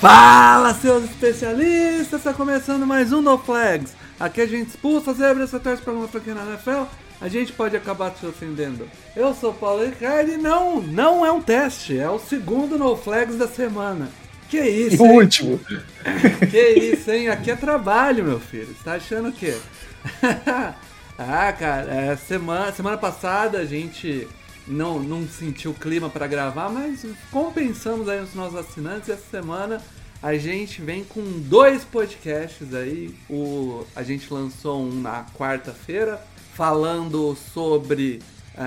Fala, seus especialistas! Está começando mais um No Flags. Aqui a gente expulsa zebras, você torce para uma franquia na NFL, a gente pode acabar te ofendendo. Eu sou o Paulo Ricardo e não, não é um teste, é o segundo No Flags da semana. Que isso, O hein? último. Que isso, hein? Aqui é trabalho, meu filho. Você tá achando o quê? ah, cara, é, semana, semana passada a gente não, não sentiu o clima pra gravar, mas compensamos aí os nossos assinantes essa semana a gente vem com dois podcasts aí. O, a gente lançou um na quarta-feira falando sobre é,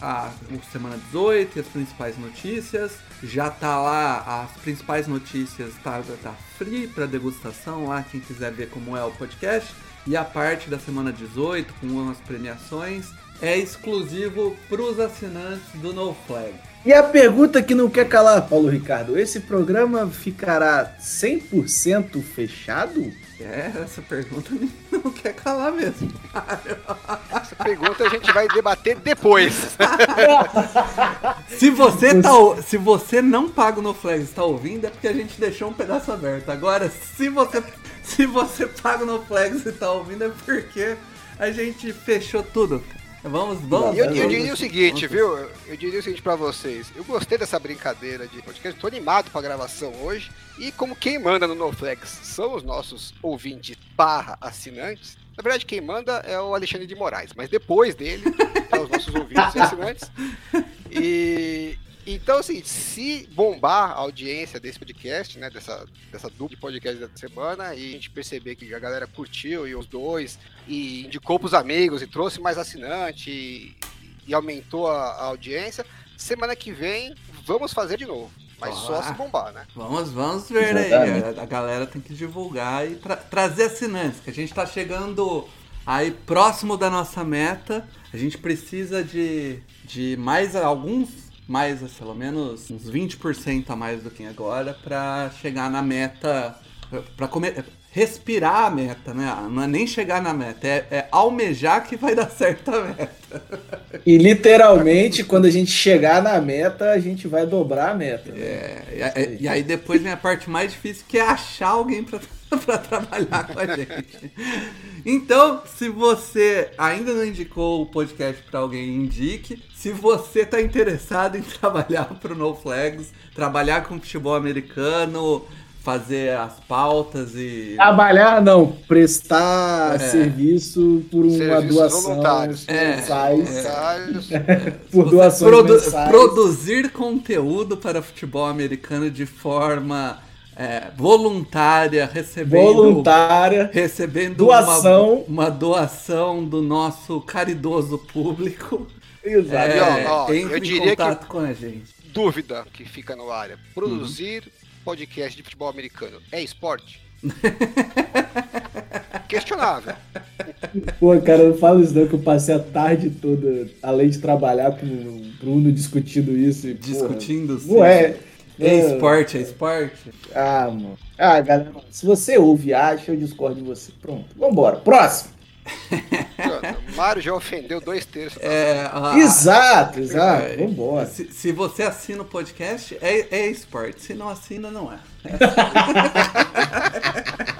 a, o Semana 18 e as principais notícias. Já tá lá, as principais notícias tá, tá free para degustação lá, quem quiser ver como é o podcast. E a parte da semana 18, com umas premiações, é exclusivo para os assinantes do No Flag. E a pergunta que não quer calar, Paulo Ricardo, esse programa ficará 100% fechado? É, essa pergunta não quer calar mesmo. Essa pergunta a gente vai debater depois. Se você, tá, se você não paga o NoFlex e está ouvindo, é porque a gente deixou um pedaço aberto. Agora, se você, se você paga o NoFlex e está ouvindo, é porque a gente fechou tudo. Vamos, vamos. Eu, eu diria o seguinte, viu? Eu diria o seguinte pra vocês. Eu gostei dessa brincadeira de podcast, tô animado pra gravação hoje. E como quem manda no NoFlex são os nossos ouvintes barra assinantes. Na verdade, quem manda é o Alexandre de Moraes, mas depois dele é os nossos ouvintes e assinantes. E então, assim, se bombar a audiência desse podcast, né, dessa, dessa dupla de podcast da semana, e a gente perceber que a galera curtiu e os dois, e indicou pros amigos e trouxe mais assinante e, e aumentou a, a audiência, semana que vem vamos fazer de novo. Mas só Ah. se bombar, né? Vamos, vamos ver aí. Exatamente. A, a galera tem que divulgar e tra- trazer assinantes, que a gente tá chegando aí próximo da nossa meta. A gente precisa de, de mais alguns, mais pelo menos uns 20% a mais do que agora, pra chegar na meta, pra comer. Respirar a meta, né? Não é nem chegar na meta, é, é almejar que vai dar certo a meta. E literalmente, quando a gente chegar na meta, a gente vai dobrar a meta. né? É, e, e- e aí depois vem a parte mais difícil que é achar alguém pra, pra trabalhar com a gente. Então, se você ainda não indicou o podcast pra alguém, indique. Se você tá interessado em trabalhar pro No Flags, trabalhar com futebol americano, fazer as pautas e. Trabalhar não, prestar É. serviço por uma Serviços doação voluntários. É, mensais. Mensários, por Você doações produ- mensais. produzir conteúdo para futebol americano de forma é, voluntária, recebendo voluntária. recebendo Doação. Uma, uma doação do nosso caridoso público. Exato. É, ó, ó, entre eu em diria que- contato com a gente. dúvida que fica no ar. Produzir podcast de futebol americano é esporte? Questionável. Pô, cara, não fala isso não, que eu passei a tarde toda, além de trabalhar com o Bruno discutindo isso. E, porra, Discutindo se não é. É esporte, é esporte. Ah, mano. Ah, galera, se você ouve e acha, eu discordo de você. Pronto, vambora. Próximo. Mário já ofendeu dois terços. É, a- exato, exato. é, Vambora. Se, se você assina o podcast, é, é esporte. Se não assina, não é.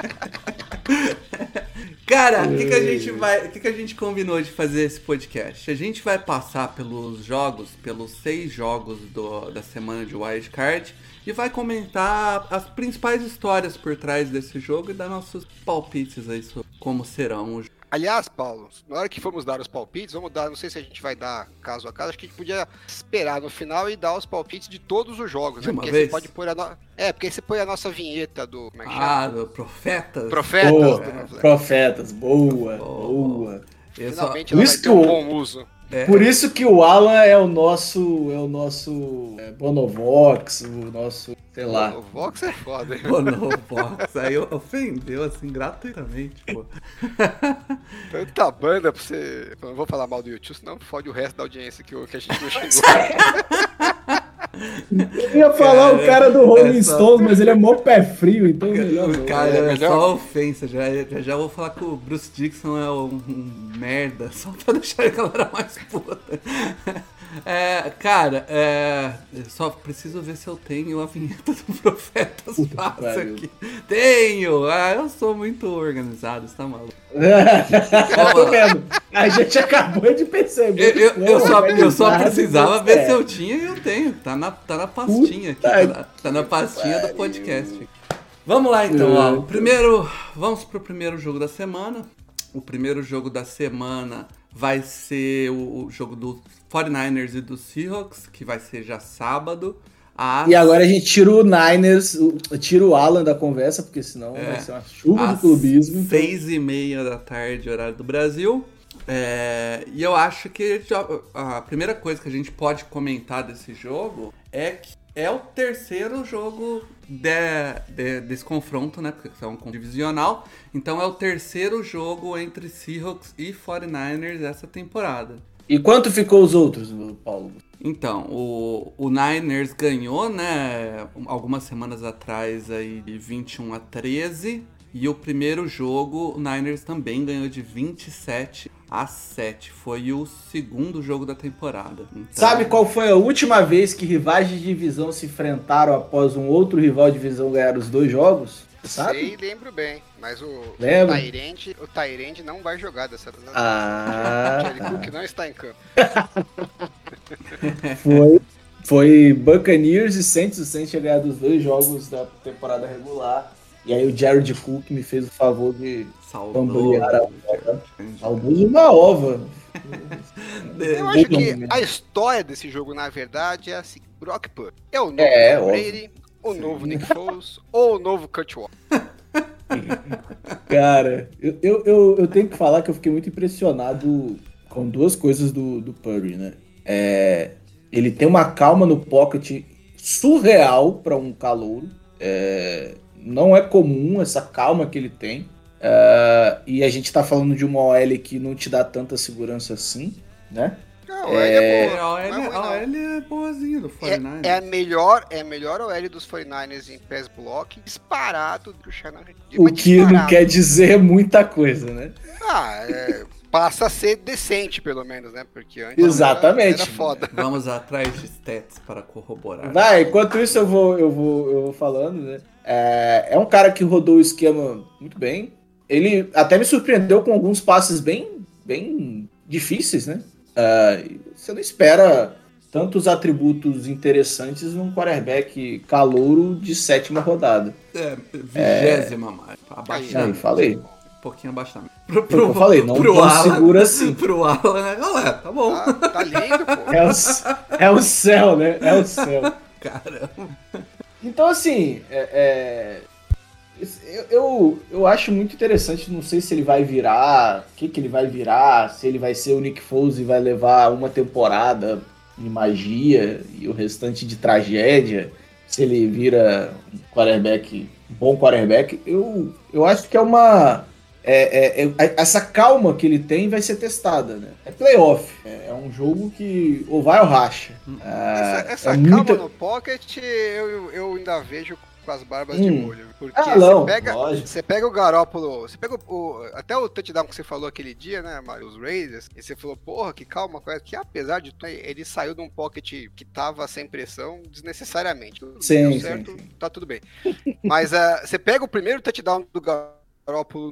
Cara, o que, que a gente vai. O que, que a gente combinou de fazer esse podcast? A gente vai passar pelos jogos, pelos seis jogos do- da semana de Wildcard e vai comentar as principais histórias por trás desse jogo e dar nossos palpites aí sobre como serão os Aliás, Paulo, na hora que formos dar os palpites, vamos dar, não sei se a gente vai dar caso a caso, acho que a gente podia esperar no final e dar os palpites de todos os jogos, De né? uma Porque vez? você pode pôr a no... É, porque você põe a nossa vinheta do. Como é que chama? Ah, do Profetas. Profetas Boa, do profetas, boa, Boa. boa. Finalmente ela vai Isso ter um bom uso. É, Por isso que o Alan é o nosso. É o nosso. é, Bonovox, o nosso. Sei lá. O Vox é foda, hein? Pô, no box. Aí ofendeu, assim, gratuitamente, pô. Tanta banda pra você. Eu não vou falar mal do YouTube, senão fode o resto da audiência que, o- que a gente não chegou. Eu ia falar o cara do Rolling é só- Stones, mas ele é mó pé frio, então é melhor não. Cara, É é, só ofensa. Já, já, já vou falar que o Bruce Dixon é um, um merda, só pra deixar a galera mais puta. É, cara, é, eu só preciso ver se eu tenho a vinheta do Profetas Passa pariu. aqui. Tenho! Ah, eu sou muito organizado, você tá maluco? Eu tô vendo. A gente acabou de perceber. Eu, eu- eu só, eu só precisava ver se é. eu tinha e eu tenho. Tá na, tá na pastinha aqui. Tá na, tá na pastinha do podcast. Vamos lá então, ó. O primeiro. Vamos pro primeiro jogo da semana. O primeiro jogo da semana vai ser o, o jogo do 49ers e do Seahawks, que vai ser já sábado. Às, E agora a gente tira o Niners, tira o Alan da conversa, porque senão É. vai ser uma chuva de clubismo. então- seis e meia da tarde, horário do Brasil. É, e eu acho que a primeira coisa que a gente pode comentar desse jogo é que é o terceiro jogo de- de- desse confronto, né? Porque é um divisional. Então é o terceiro jogo entre Seahawks e 49ers essa temporada. E quanto ficou os outros, Paulo? Então, o, o Niners ganhou, né, algumas semanas atrás aí de 21 a 13. E o primeiro jogo, o Niners também ganhou de 27 a 7. Foi o segundo jogo da temporada. Então, Sabe qual foi a última vez que rivais de divisão se enfrentaram após um outro rival de divisão ganhar os dois jogos? Sabe? Sei, lembro bem. Mas o Lembra? Tyrande, o Tyrande não vai jogar dessa vez. Ah, O Jerry Cook não está em campo. foi, foi Buccaneers e Saints. O Saints tinha ganhado os dois jogos da temporada regular. E aí o Jared Cook me fez o favor de. Bambolear a ova. uma ova. Eu acho que a história desse jogo, na verdade, é assim: Brock Purdy é o novo É. Brady, o novo Nick Foles ou o novo Kurt. Cara, eu, eu, eu, eu tenho que falar que eu fiquei muito impressionado com duas coisas do, do Purdy, né? É, ele tem uma calma no pocket surreal para um calouro. É, não é comum essa calma que ele tem. É, e a gente tá falando de uma OL que não te dá tanta segurança assim, né? Não, a OL é, É, boa. a não OL, é ruim, a. OL é boazinha do 49ers. É, é a melhor, é a melhor OL dos 49ers em pass block, disparado do Shannon. O que não quer dizer muita coisa, né? Ah, é, passa a ser decente, pelo menos, né? Porque antes Exatamente. Era, era foda. Vamos atrás de stats para corroborar. Vai, enquanto isso eu vou, eu vou, eu vou falando, né? É, é um cara que rodou o esquema muito bem. Ele até me surpreendeu com alguns passes bem, bem difíceis, né? É, você não espera tantos atributos interessantes num quarterback calouro de sétima rodada. É, vigésima mais. Abaixo. Aí, falei. Um pouquinho abaixo também. Pro, Foi o que eu falei, não tão seguro assim. Pro Alan, né? Olha, tá bom. Tá, tá lindo, pô. É o, é o céu, né? É o céu. Caramba. Então, assim, é, é, eu, eu, eu acho muito interessante. Não sei se ele vai virar, o que, que ele vai virar, se ele vai ser o Nick Foles e vai levar uma temporada de magia e o restante de tragédia. Se ele vira um quarterback, um bom quarterback. Eu, eu acho que é uma. É- é- é- essa calma que ele tem vai ser testada, né? É playoff. É, é um jogo que ou vai ou racha. Ah, Essa, essa é calma muita- no pocket eu, eu ainda vejo com as barbas de Hum. molho. Porque Ah, não, você, pega, lógico. você pega o Garópolo, você pega o, o- até o touchdown que você falou aquele dia, né, Mário, os Raiders, e você falou, porra, que calma, coisa, que apesar de tudo, ele saiu de um pocket que tava sem pressão desnecessariamente. Sim, Deu sim, certo, sim. tá tudo bem. Mas ah, você pega o primeiro touchdown do Garópolo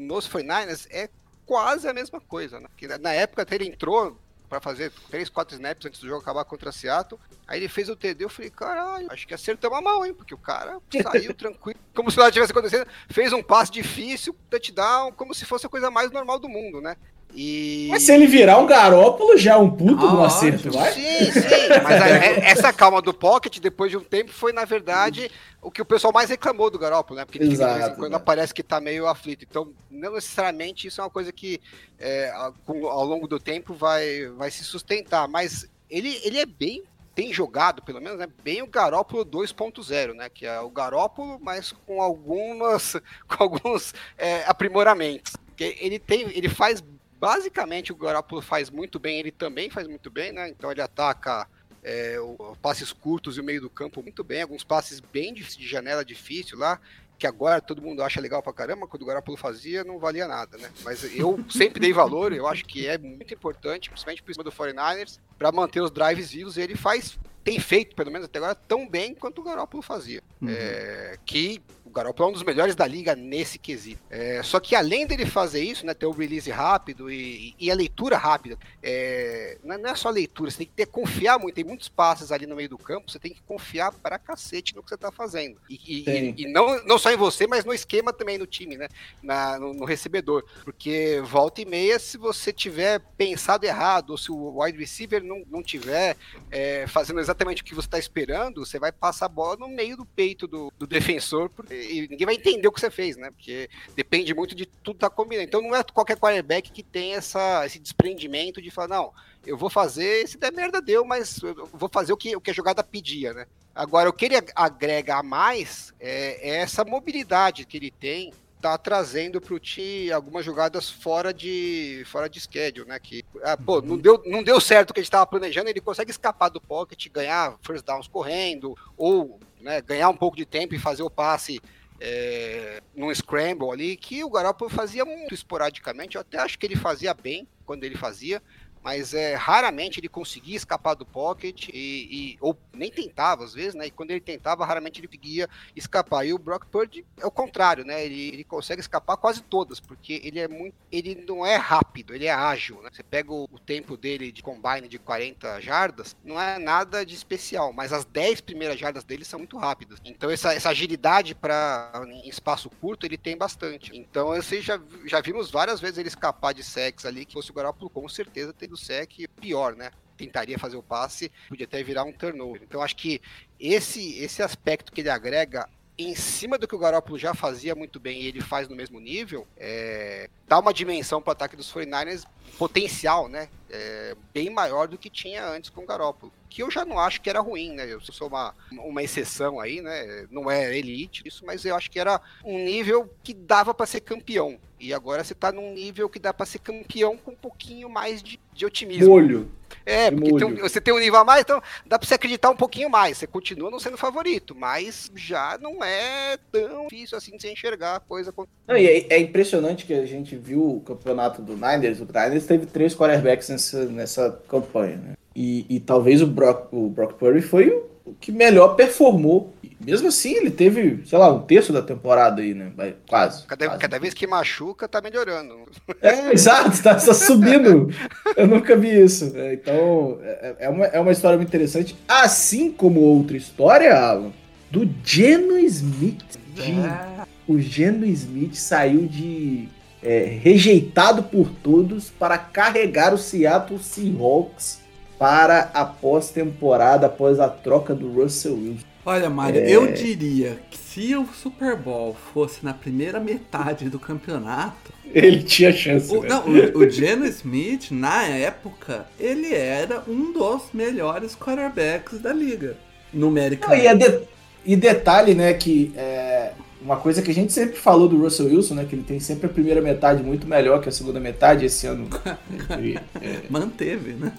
nos 49ers, é quase a mesma coisa, né? Que na- época até ele entrou pra fazer 3, 4 snaps antes do jogo acabar contra Seattle. Aí ele fez o TD, eu falei, caralho, acho que acertamos a mão, hein? Porque o cara saiu tranquilo, como se nada tivesse acontecendo. Fez um passe difícil, touchdown, como se fosse a coisa mais normal do mundo, né? E... Mas se ele virar um garópolo, já é um puto Ah, no acerto, vai? Sim, sim. Mas a- é- essa calma do Pocket, depois de um tempo, foi, na verdade, o que o pessoal mais reclamou do Garoppolo, né? Porque fica, de vez em Exato, quando né? aparece que tá meio aflito. Então, não necessariamente isso é uma coisa que é, ao longo do tempo vai, vai se sustentar. Mas ele, ele é bem. Tem jogado, pelo menos, né, bem o Garópolo 2.0, né? Que é o Garópolo, mas com algumas com alguns é, aprimoramentos. Ele tem, ele faz basicamente o Garoppolo faz muito bem, ele também faz muito bem, né? Então ele ataca é, o- passes curtos e o meio do campo muito bem, alguns passes bem de, de janela difícil lá, que agora todo mundo acha legal pra caramba, quando o Garoppolo fazia não valia nada, né? Mas eu sempre dei valor, eu acho que é muito importante, principalmente por cima do 49ers, para manter os drives vivos, e ele faz tem feito, pelo menos até agora, tão bem quanto o Garoppolo fazia. Uhum. É, que Garoppolo é um dos melhores da liga nesse quesito. É, só que além dele fazer isso, né, ter o release rápido e, e a leitura rápida, é, não é- é só leitura, você tem que ter, confiar muito. Tem muitos passes ali no meio do campo, você tem que confiar pra cacete no que você tá fazendo. E, e- e não, não só em você, mas no esquema também no time, né? Na- no, no recebedor. Porque volta e meia, se você tiver pensado errado, ou se o wide receiver não, não tiver é, fazendo exatamente o que você está esperando, você vai passar a bola no meio do peito do, do defensor porque, e ninguém vai entender o que você fez, né? Porque depende muito de tudo tá combinando. Então não é qualquer quarterback que tem essa, esse desprendimento de falar, não, eu vou fazer, se der merda deu, mas eu vou fazer o que, o que a jogada pedia, né? Agora, o que ele agrega a mais é, é essa mobilidade que ele tem tá trazendo pro time algumas jogadas fora de fora de schedule, né? Que ah, pô, não deu, não deu certo o que a gente estava planejando, ele consegue escapar do pocket, ganhar first downs correndo ou né, ganhar um pouco de tempo e fazer o passe é, num scramble ali, que o Garoppolo fazia muito esporadicamente. Eu até acho que ele fazia bem quando ele fazia, mas é, raramente ele conseguia escapar do pocket e, e- ou nem tentava às vezes, né? E quando ele tentava, raramente ele conseguia escapar. E o Brock Purdy é o contrário, né? Ele, ele consegue escapar quase todas, porque ele é muito, ele não é rápido, ele é ágil, né? Você pega o, o tempo dele de combine de 40 jardas, não é nada de especial, mas as 10 primeiras jardas dele são muito rápidas. Então essa, essa agilidade para espaço curto ele tem bastante. Então você já, já vimos várias vezes ele escapar de sacks ali, que fosse o Garoppolo com certeza teria o sec pior, né? Tentaria fazer o passe, podia até virar um turnover. Então acho que esse esse aspecto que ele agrega em cima do que o Garoppolo já fazia muito bem e ele faz no mesmo nível, é, dá uma dimensão para o ataque dos 49ers potencial, né? É, bem maior do que tinha antes com o Garoppolo. Que eu já não acho que era ruim, né? Eu sou uma, uma exceção aí, né? Não é elite isso, mas eu acho que era um nível que dava para ser campeão. E agora você tá num nível que dá para ser campeão com um pouquinho mais de, de otimismo. Molho. É, porque tem um- você tem um nível a mais, então dá pra você acreditar um pouquinho mais. Você continua não sendo favorito, mas já não é tão difícil assim de você enxergar a coisa. Não, e é, é impressionante que a gente viu o campeonato do Niners. O Niners teve três quarterbacks nessa, nessa campanha, né? E, e talvez o Brock, o Brock Purdy foi o que melhor performou. E mesmo assim, ele teve, sei lá, um terço da temporada aí, né? Quase. Cada, quase. cada vez que machuca, tá melhorando. É, exato, tá só subindo. Eu nunca vi isso. né? Então, é, é uma, é uma história muito interessante. Assim como outra história, Alan, do Geno Smith. De- É, O Geno Smith saiu de é, rejeitado por todos para carregar o Seattle Seahawks para a pós-temporada, após a troca do Russell Wilson. Olha, Mário, É. eu diria que se o Super Bowl fosse na primeira metade do campeonato, Ele tinha chance. o, né? não, o, o Geno Smith, na época, ele era um dos melhores quarterbacks da liga. Não, Numericamente. e, é de- e detalhe, né, que é uma coisa que a gente sempre falou do Russell Wilson, né, que ele tem sempre a primeira metade muito melhor que a segunda metade. Esse ano ele, é, Manteve, né?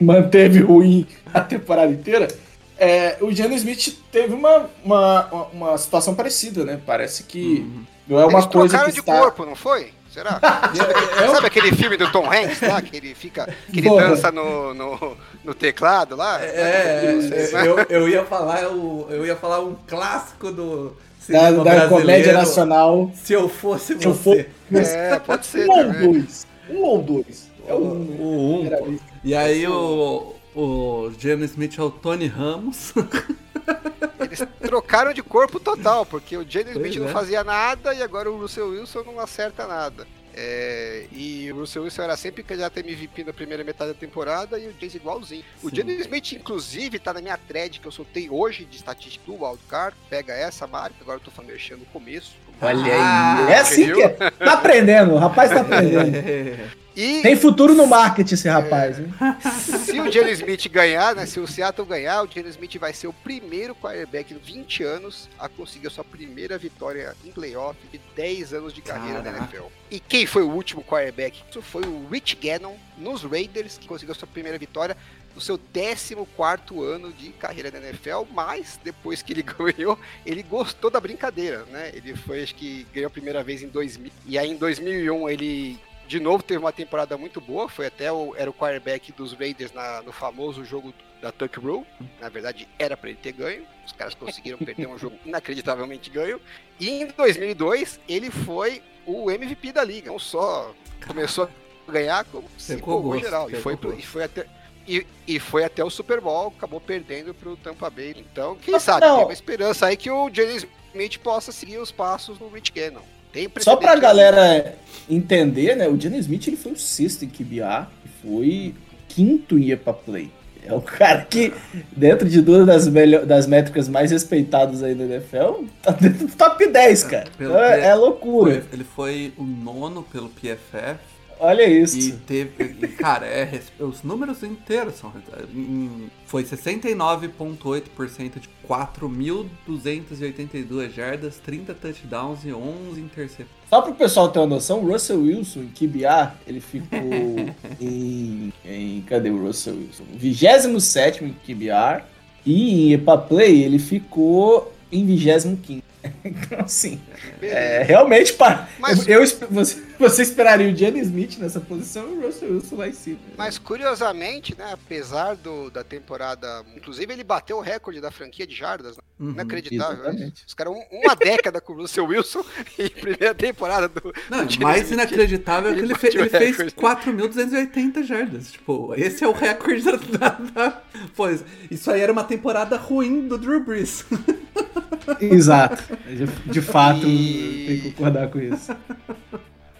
manteve ruim a temporada inteira. É, o Geno Smith teve uma, uma, uma- situação parecida, né? Parece que Uhum. não é uma Eles coisa que de está... corpo, não foi? Será? Sabe, aquele- sabe aquele filme do Tom Hanks lá, que ele fica. que ele Porra. dança no, no, no teclado lá? É, né? eu, eu ia falar o, eu ia falar um clássico do Da, da comédia nacional. Se eu fosse Se eu for- É, pode ser Um ou dois. Um ou dois. É O, um, o um, pô. E aí o, o Geno Smith é o Tony Ramos. Eles trocaram de corpo total, porque o Pois Smith não é. fazia nada e agora o Russell Wilson não acerta nada. É, e o Russell Wilson era sempre candidato a MVP na primeira metade da temporada e o James igualzinho. O James Smith, inclusive, tá na minha thread que eu soltei hoje de estatística do Wildcard. Pega essa marca, agora eu tô falando mexendo no começo. Olha aí. Ah, é assim que é. Tá aprendendo, o rapaz tá aprendendo. E Tem futuro no marketing esse rapaz, hein? Se o Jalen Smith ganhar, né? Se o Seattle ganhar, o Jalen Smith vai ser o primeiro quarterback em 20 anos a conseguir a sua primeira vitória em playoff de 10 anos de carreira Caraca. na NFL. E quem foi o último quarterback? Isso foi o Rich Gannon nos Raiders, que conseguiu a sua primeira vitória no seu 14 ano de carreira na NFL, mas depois que ele ganhou, ele gostou da brincadeira, né? Ele foi, acho que ganhou a primeira vez em 2000, e aí em 2001 ele de novo teve uma temporada muito boa, foi até o, era o quarterback dos Raiders na, no famoso jogo da Tuck Rule. Na verdade, era para ele ter ganho. Os caras conseguiram perder um jogo inacreditavelmente ganho. E em 2002, ele foi o MVP da liga. Não só começou a ganhar, como se empolgou geral. E foi, pro, e foi até. E, e, foi até o Super Bowl, acabou perdendo para o Tampa Bay. Então, quem sabe, não. tem uma esperança aí que o James Smith possa seguir os passos do Rich Gannon. Só pra galera entender, né? O Jenny Smith ele foi o sexto em QBA e foi quinto em EPA Play. É o cara que, dentro de duas das, das métricas mais respeitadas aí da NFL, tá dentro do top 10, cara. É, é, é loucura. Foi, ele foi o nono pelo PFF Olha isso. E teve. Cara, é, os números inteiros são. Foi 69,8% de 4.282 jardas, 30 touchdowns e 11 interceptações. Só para o pessoal ter uma noção, o Russell Wilson em QBR, ele ficou em, em. Cadê o Russell Wilson? 27 em QBR. E em EPA Play ele ficou em 25. Então, assim, é, realmente, para, Mas... eu, eu, você, você esperaria o Jenny Smith nessa posição e o Russell Wilson lá em cima. Mas, curiosamente, né, apesar do, da temporada, inclusive ele bateu o recorde da franquia de jardas, né? uhum, inacreditável. Né? Os caras, um, uma década com o Russell Wilson e primeira temporada do. Não, do mais Smith, inacreditável é que ele, fe, ele fez 4.280 jardas. Tipo, esse é o recorde da, da, da. Pois, isso aí era uma temporada ruim do Drew Brees. Exato. De, fato, e... tem que concordar com isso.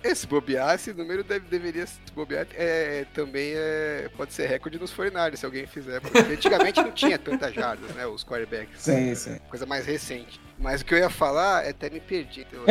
Esse bobear, esse número deve, deveria bobear, é, também é, pode ser recorde nos 49 se alguém fizer. Porque antigamente não tinha tantas jardas, né? Os quarterbacks. Sim, sim. Coisa mais recente. Mas o que eu ia falar, é até me perdi. Então,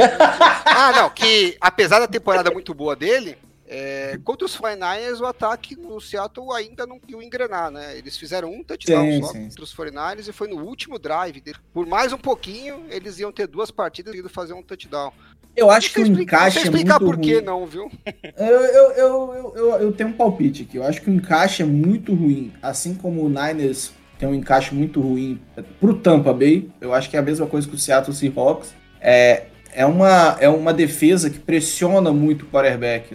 ah, não, que apesar da temporada muito boa dele, é, contra os 49ers, o ataque no Seattle ainda não conseguiu engrenar, né? Eles fizeram um touchdown sim, só sim. contra os 49ers e foi no último drive. Por mais um pouquinho, eles iam ter duas partidas e fazer um touchdown. Eu acho que o encaixe é muito explicar por que não, viu? Eu, eu, eu, eu, eu, tenho um palpite aqui. Eu acho que o encaixe é muito ruim. Assim como o Niners tem um encaixe muito ruim pro Tampa Bay, eu acho que é a mesma coisa que o Seattle Seahawks. É, é uma, é uma defesa que pressiona muito o quarterback.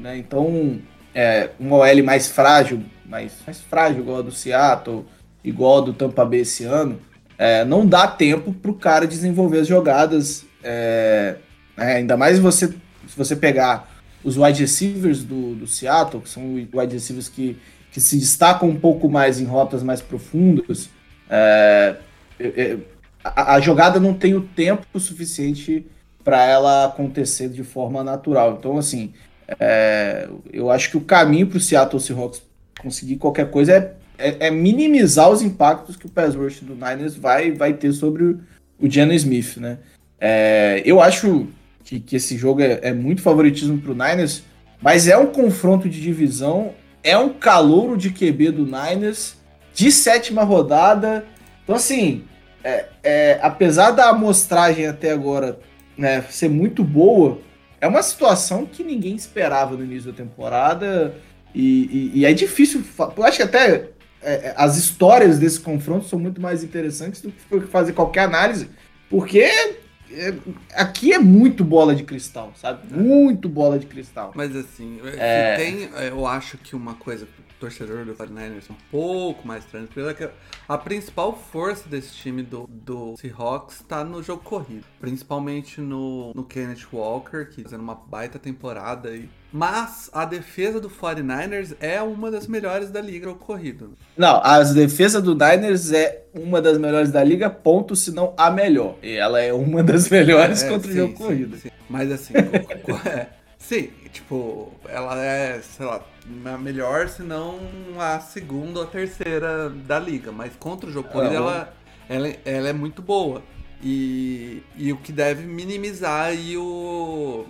Né? Então, é, uma OL mais frágil, mais, mais frágil, igual a do Seattle, igual a do Tampa Bay esse ano, é, não dá tempo para o cara desenvolver as jogadas. É, né? ainda mais você, se você pegar os wide receivers do, do Seattle, que são wide receivers que, que se destacam um pouco mais em rotas mais profundas, é, é, é a, a, jogada não tem o tempo suficiente para ela acontecer de forma natural. Então, assim, é, eu acho que o caminho para o Seattle Seahawks conseguir qualquer coisa é, é, é, minimizar os impactos que o pass rush do Niners vai, vai ter sobre o, o Smith, né? É, eu acho que, que esse jogo é, é muito favoritismo para o Niners, mas é um confronto de divisão, é um calouro de QB do Niners de sétima rodada. Então, assim, é, apesar da amostragem até agora né, ser muito boa, é uma situação que ninguém esperava no início da temporada. E, e, e é difícil. Eu acho que até é, é, as histórias desse confronto são muito mais interessantes do que fazer qualquer análise, porque é, aqui é muito bola de cristal, sabe? Muito bola de cristal. Mas assim, é... tem, eu acho que uma coisa torcedor do 49ers um pouco mais tranquilo é que a principal força desse time do, do Seahawks está no jogo corrido. Principalmente no, no Kenneth Walker, que tá fazendo uma baita temporada aí. Mas a defesa do 49ers é uma das melhores da liga no corrido. Não, a defesa do Niners é uma das melhores da liga, ponto, se não a melhor. E ela é uma das melhores é, contra sim, o jogo sim, corrido. Sim. Mas assim, é, sim, tipo, ela é, sei lá, a melhor, se não a segunda ou a terceira da liga. Mas contra o jogo corrido, É, ela, ela, ela é muito boa. E, e o que deve minimizar aí o,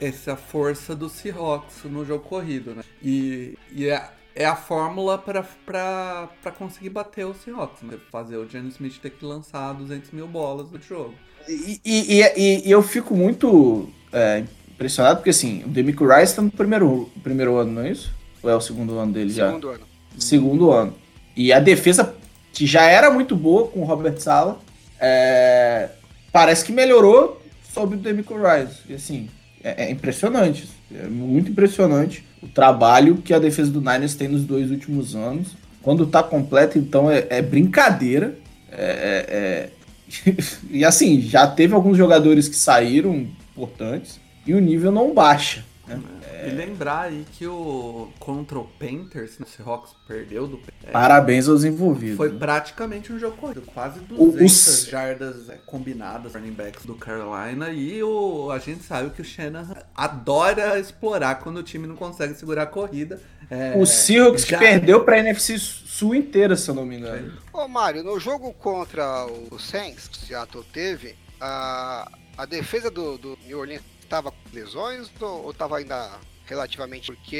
essa força do Seahawks no jogo corrido, né? E, e é, é a fórmula pra conseguir bater o Seahawks, né? Fazer o Geno Smith ter que lançar 200 mil bolas no jogo. E, e- e- e eu fico muito é, impressionado, porque assim, o Demico Rice tá no primeiro, primeiro ano, não é isso? Ou é o segundo ano dele já? Segundo ano. Segundo ano. E a defesa, que já era muito boa com o Robert Sala, é, parece que melhorou sob o Demico Rice. E assim, é, é impressionante. É muito impressionante o trabalho que a defesa do Niners tem nos dois últimos anos. Quando tá completa, então, é, é brincadeira. É- é- é- e assim, já teve alguns jogadores que saíram importantes e o nível não baixa. né? E lembrar aí que o contra o Panthers, né, o Seahawks perdeu do é, Parabéns aos envolvidos. Foi né? praticamente um jogo corrido, quase O- 200 os- jardas é, combinadas running backs do Carolina e o, a gente sabe que o Shanahan adora explorar quando o time não consegue segurar a corrida. É, O Seahawks que já- perdeu pra NFC Sul inteira, se eu não me engano. Ô, Mário, no jogo contra o Saints, que o Seattle teve, a, a defesa do, do New Orleans estava com lesões ou, tava ainda relativamente? Porque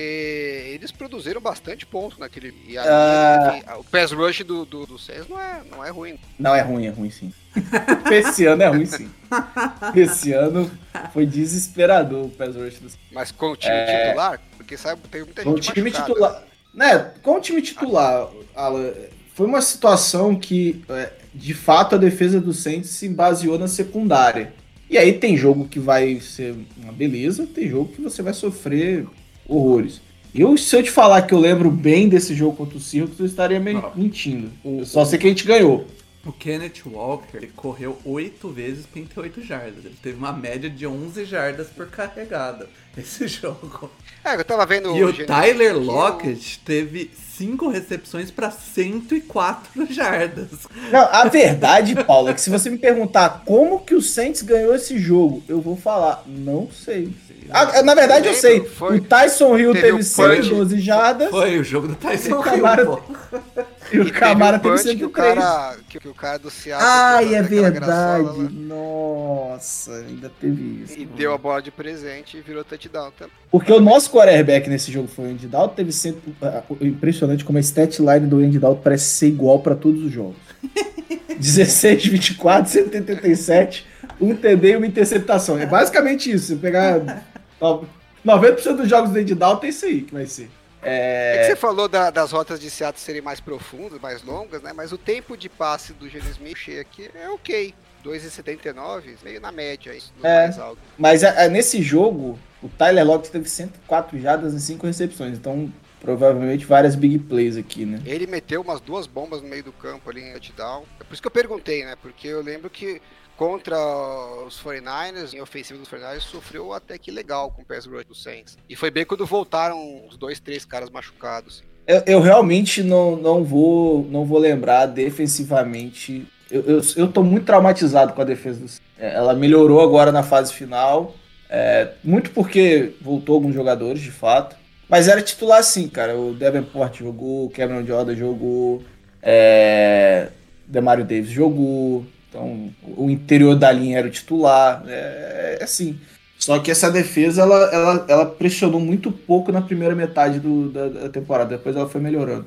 eles produziram bastante ponto naquele. E a, Ah. enfim, o pass rush do, do, do Saints não é, não é ruim. Não, é ruim, é ruim sim. Esse ano é ruim sim. Esse ano foi desesperador o pass rush do Mas com o time É. titular, porque sabe, tem muita Com o gente time machucada. titular. Né, com o time titular, Alan, foi uma situação que, é, de fato, a defesa do Saints se baseou na secundária. E aí tem jogo que vai ser uma beleza, tem jogo que você vai sofrer horrores. Eu, se eu te falar que eu lembro bem desse jogo contra o Seahawks, eu estaria mentindo. Eu só sei que a gente ganhou. O Kenneth Walker ele correu 8 vezes 38 jardas. Ele teve uma média de 11 jardas por carregada esse jogo. É, eu tava vendo E o Gene- Tyler o- Lockett teve 5 recepções para 104 jardas. Não, a verdade, Paulo, é que se você me perguntar como que o Saints ganhou esse jogo, eu vou falar, não sei. Ah, na verdade, eu sei. Foi- O Tyson Hill teve teve o 112 jardas Foi o jogo do Tyson O Hill. e o Camara teve punch que o 103. cara, que, que o cara do Seattle Ai, é aquela graçola verdade. lá. Nossa, ainda teve isso. E deu a bola de presente e virou touchdown também. Porque o nosso quarterback nesse jogo foi o Andy Dalton, teve sempre... ah, Impressionante como a stat line do Andy Dalton parece ser igual para todos os jogos. 16, 24, 187, um TD e uma interceptação. É basicamente isso. Se pegar no- 90% dos jogos do Andy Dalton, é isso aí que vai ser. É, que você falou da- das rotas de Seattle serem mais profundas, mais longas, né? Mas o tempo de passe do Gene Smith aqui é ok. 2,79, meio na média, isso, no É. mais alto. Mas ah, ah, nesse jogo, o Tyler Lockett teve 104 jardas e 5 recepções. Então, provavelmente várias big plays aqui, né? Ele meteu umas duas bombas no meio do campo ali em touchdown. É por isso que eu perguntei, né? Porque eu lembro que contra os 49ers, em ofensiva dos 49ers, sofreu até que legal com o pass rush do Saints. E foi bem quando voltaram os dois, três caras machucados. Eu, eu realmente não, não, vou, não vou lembrar defensivamente. Eu, eu, eu tô muito traumatizado com a defesa do é, Ela melhorou agora na fase final. é, muito porque voltou alguns jogadores, de fato. Mas era titular sim, cara. O Davenport jogou, o Cameron Jordan jogou, é, Demario Davis jogou. Então, o interior da linha era o titular. É, é assim. Só que essa defesa, ela, ela, ela pressionou muito pouco na primeira metade do, da, da temporada. Depois ela foi melhorando.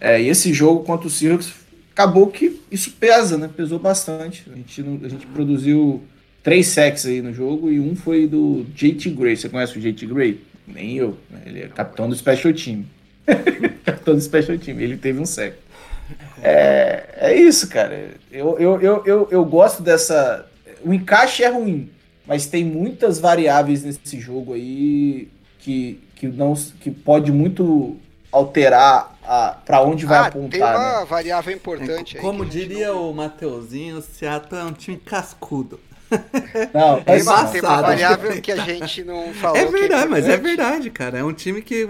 É, e esse jogo contra o Seahawks, acabou que isso pesa, né? Pesou bastante. A gente, não- a gente produziu três sacks aí no jogo e um foi do JT Gray. Você conhece o JT Gray? Nem eu. né? Ele é capitão do Special Team. capitão do Special Team. Ele teve um sack. É, é isso, cara. Eu, eu, eu, eu, eu gosto dessa. O encaixe é ruim, mas tem muitas variáveis nesse jogo aí que, que, não, que pode muito alterar a, pra onde vai ah, tem apontar. uma né? variável importante aí. Como diria não- o Mateuzinho, o Seattle é um time cascudo. Não, Tem não. tem uma variável que a gente não falou. É que verdade, mas é verdade, cara. É um time que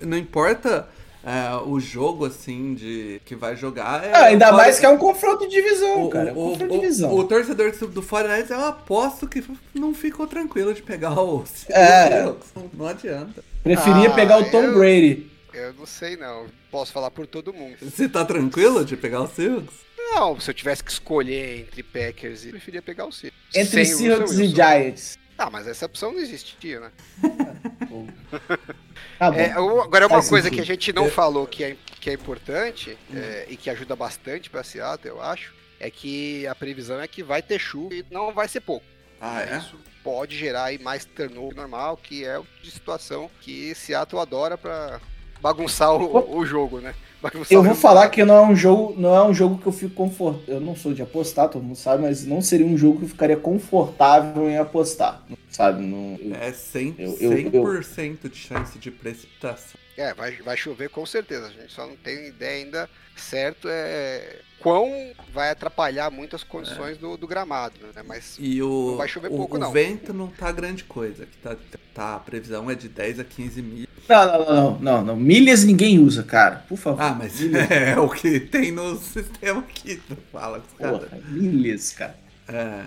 não importa é, o jogo, assim, de que vai jogar. É, Ah, ainda fora- mais que é um confronto de divisão, o, cara. É um o, confronto o- de divisão. o torcedor do, do 49ers, eu aposto que não ficou tranquilo de pegar o É. Não adianta. Preferia Ah, pegar o Tom eu- Brady. Eu não sei não. Posso falar por todo mundo. Você tá tranquilo de pegar o Seahawks? Não, se eu tivesse que escolher entre Packers e eu preferia pegar o Seahawks. Entre Seahawks e Wilson. Giants. Ah, mas essa opção não existia, né? Tá bom. É, agora, uma Faz coisa sentido. que a gente não falou que é, que é importante é, e que ajuda bastante pra Seattle, eu acho, é que a previsão é que vai ter chuva e não vai ser pouco. Ah, é? Isso pode gerar aí mais turnover normal, que é o de situação que Seattle adora pra bagunçar o, o jogo, né? Eu vou falar que não é um jogo, não é um jogo que eu fico confortável. Eu não sou de apostar, todo mundo sabe, mas não seria um jogo que eu ficaria confortável em apostar. Sabe? Não, eu- É 100%, Eu- eu- 100 de chance de precipitação. É, vai, vai chover com certeza. A gente só não tem ideia ainda certo é quão vai atrapalhar muito as condições do, do gramado, né? Mas E o, Não vai chover o, pouco, o não. vento não tá grande coisa. Que tá, tá, a previsão é de 10 a 15 mil. Não, não, não, não, não, não. Milhas ninguém usa, cara. Por favor. Ah, mas Milhas. é o que tem no sistema aqui. Tu fala com os caras. Porra, milhas, cara. É,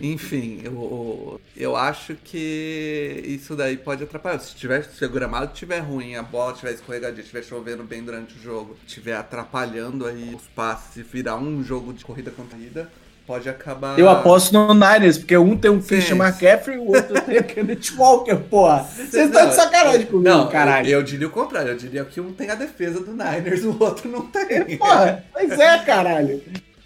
enfim, eu, eu acho que isso daí pode atrapalhar. Se, tiver, se o gramado estiver ruim, a bola estiver escorregadia, estiver chovendo bem durante o jogo, estiver atrapalhando aí os passes e virar um jogo de corrida contra corrida, pode acabar. Eu aposto no Niners, porque um tem um Sim. Christian McCaffrey e o outro tem o Kenneth Walker, porra. Vocês estão de sacanagem comigo, Não, caralho. Eu, eu diria o contrário. Eu diria que um tem a defesa do Niners, o outro não tem. Porra, pois é, caralho.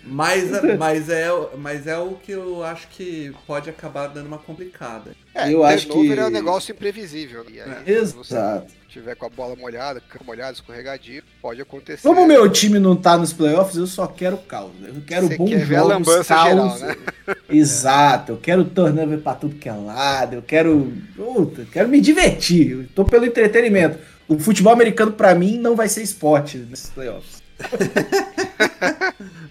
Mas, mas, é, mas é o que eu acho que pode acabar dando uma complicada. é, eu acho que- é um negócio imprevisível. E aí, É. se Exato. tiver com a bola molhada, campo molhado, escorregadio, pode acontecer. Como o meu time não tá nos playoffs, eu só quero caos. Eu quero Você bons quer ver a jogos, lambança caos. geral, né? Exato. Eu quero turnover pra tudo que é lado. Eu quero... Puta, eu quero me divertir. Eu tô pelo entretenimento. O futebol americano, pra mim, não vai ser esporte nesses playoffs.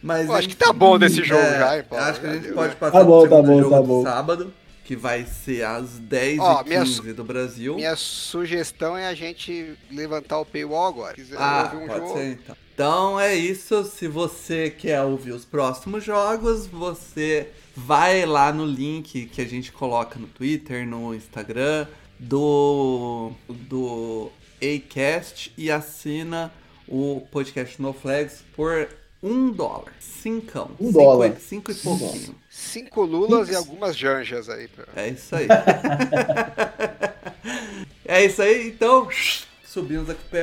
Mas, Eu acho que tá bom desse jogo é, já, hein, Paulo? Acho que a gente pode passar Tá bom, pro tá segundo bom, jogo tá do bom. sábado, que vai ser às 10 Ó, e minha 15 do Brasil. Minha sugestão é a gente levantar o paywall agora. Se quiser Ah, ouvir um pode jogo, ser então. Então é isso. Se você quer ouvir os próximos jogos, você vai lá no link que a gente coloca no Twitter, no Instagram do do Acast e assina o podcast No Flags por um dólar, cincão, Um cinco, dólar. cinco e pouquinho. cinco lulas e algumas janjas aí. pra- É isso aí. é isso aí, então subimos aqui PO.